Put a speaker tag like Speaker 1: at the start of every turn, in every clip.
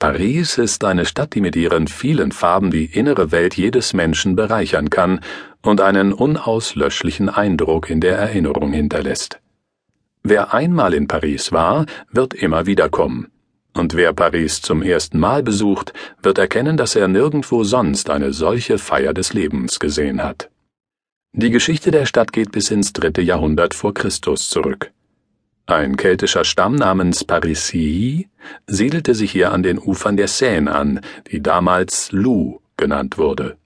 Speaker 1: Paris ist eine Stadt, die mit ihren vielen Farben die innere Welt jedes Menschen bereichern kann und einen unauslöschlichen Eindruck in der Erinnerung hinterlässt. Wer einmal in Paris war, wird immer wieder kommen. Und wer Paris zum ersten Mal besucht, wird erkennen, dass er nirgendwo sonst eine solche Feier des Lebens gesehen hat. Die Geschichte der Stadt geht bis ins dritte Jahrhundert vor Christus zurück. Ein keltischer Stamm namens Parisii siedelte sich hier an den Ufern der Seine an, die damals Lou genannt wurde.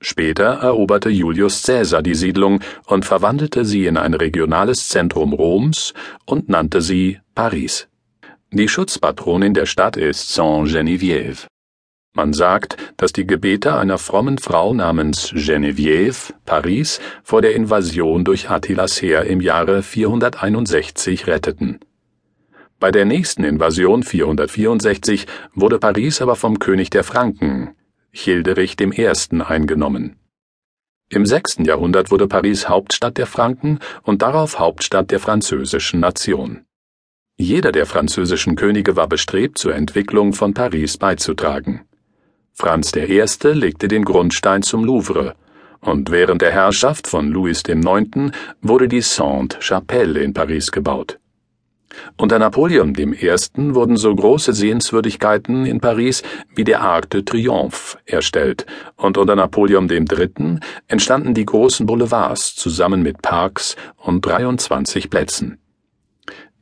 Speaker 1: Später eroberte Julius Caesar die Siedlung und verwandelte sie in ein regionales Zentrum Roms und nannte sie Paris. Die Schutzpatronin der Stadt ist Saint-Geneviève. Man sagt, dass die Gebete einer frommen Frau namens Geneviève Paris vor der Invasion durch Attilas Heer im Jahre 461 retteten. Bei der nächsten Invasion 464 wurde Paris aber vom König der Franken, Childerich I., eingenommen. Im sechsten Jahrhundert wurde Paris Hauptstadt der Franken und darauf Hauptstadt der französischen Nation. Jeder der französischen Könige war bestrebt, zur Entwicklung von Paris beizutragen. Franz I. legte den Grundstein zum Louvre, und während der Herrschaft von Louis IX. wurde die Sainte-Chapelle in Paris gebaut. Unter Napoleon I. wurden so große Sehenswürdigkeiten in Paris wie der Arc de Triomphe erstellt, und unter Napoleon III. entstanden die großen Boulevards zusammen mit Parks und 23 Plätzen.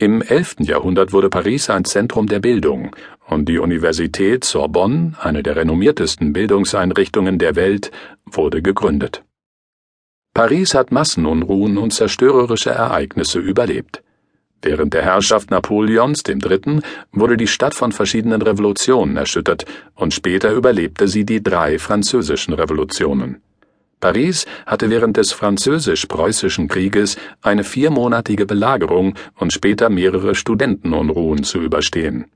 Speaker 1: Im 11. Jahrhundert wurde Paris ein Zentrum der Bildung und die Universität Sorbonne, eine der renommiertesten Bildungseinrichtungen der Welt, wurde gegründet. Paris hat Massenunruhen und zerstörerische Ereignisse überlebt. Während der Herrschaft Napoleons III. wurde die Stadt von verschiedenen Revolutionen erschüttert und später überlebte sie die drei französischen Revolutionen. Paris hatte während des Französisch-Preußischen Krieges eine viermonatige Belagerung und später mehrere Studentenunruhen zu überstehen.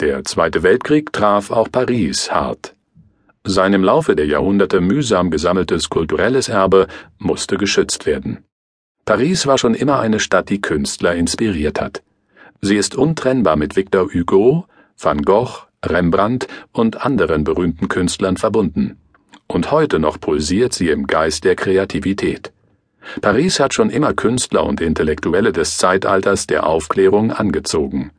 Speaker 1: Der Zweite Weltkrieg traf auch Paris hart. Sein im Laufe der Jahrhunderte mühsam gesammeltes kulturelles Erbe musste geschützt werden. Paris war schon immer eine Stadt, die Künstler inspiriert hat. Sie ist untrennbar mit Victor Hugo, Van Gogh, Rembrandt und anderen berühmten Künstlern verbunden und heute noch pulsiert sie im Geist der Kreativität. Paris hat schon immer Künstler und Intellektuelle des Zeitalters der Aufklärung angezogen.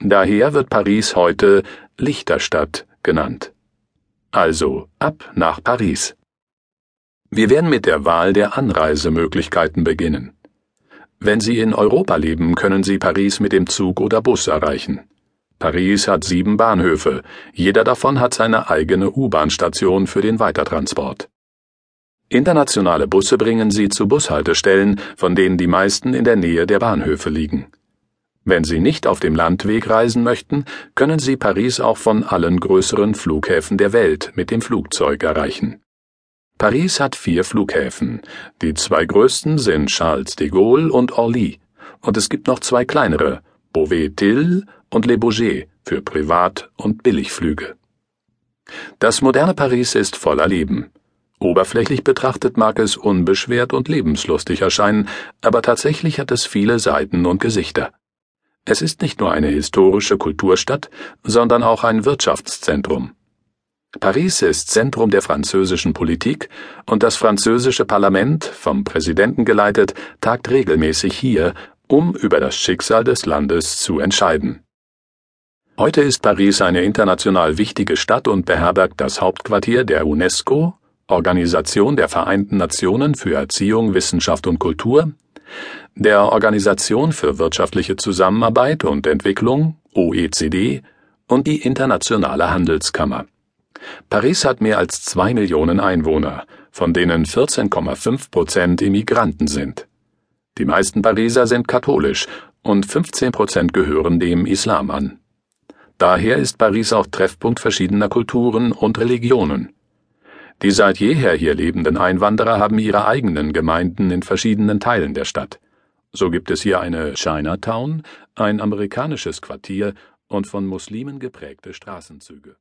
Speaker 1: Daher wird Paris heute Lichterstadt genannt. Also ab nach Paris. Wir werden mit der Wahl der Anreisemöglichkeiten beginnen. Wenn Sie in Europa leben, können Sie Paris mit dem Zug oder Bus erreichen. Paris hat sieben Bahnhöfe, jeder davon hat seine eigene U-Bahn-Station für den Weitertransport. Internationale Busse bringen sie zu Bushaltestellen, von denen die meisten in der Nähe der Bahnhöfe liegen. Wenn Sie nicht auf dem Landweg reisen möchten, können Sie Paris auch von allen größeren Flughäfen der Welt mit dem Flugzeug erreichen. Paris hat vier Flughäfen. Die zwei größten sind Charles de Gaulle und Orly, und es gibt noch zwei kleinere, Beauvais-Till und Le Bourget für Privat- und Billigflüge. Das moderne Paris ist voller Leben. Oberflächlich betrachtet mag es unbeschwert und lebenslustig erscheinen, aber tatsächlich hat es viele Seiten und Gesichter. Es ist nicht nur eine historische Kulturstadt, sondern auch ein Wirtschaftszentrum. Paris ist Zentrum der französischen Politik und das französische Parlament, vom Präsidenten geleitet, tagt regelmäßig hier, um über das Schicksal des Landes zu entscheiden. Heute ist Paris eine international wichtige Stadt und beherbergt das Hauptquartier der UNESCO, Organisation der Vereinten Nationen für Erziehung, Wissenschaft und Kultur, der Organisation für wirtschaftliche Zusammenarbeit und Entwicklung, OECD, und die Internationale Handelskammer. Paris hat mehr als zwei Millionen Einwohner, von denen 14,5 Prozent Immigranten sind. Die meisten Pariser sind katholisch und 15 Prozent gehören dem Islam an. Daher ist Paris auch Treffpunkt verschiedener Kulturen und Religionen. Die seit jeher hier lebenden Einwanderer haben ihre eigenen Gemeinden in verschiedenen Teilen der Stadt. So gibt es hier eine Chinatown, ein amerikanisches Quartier und von Muslimen geprägte Straßenzüge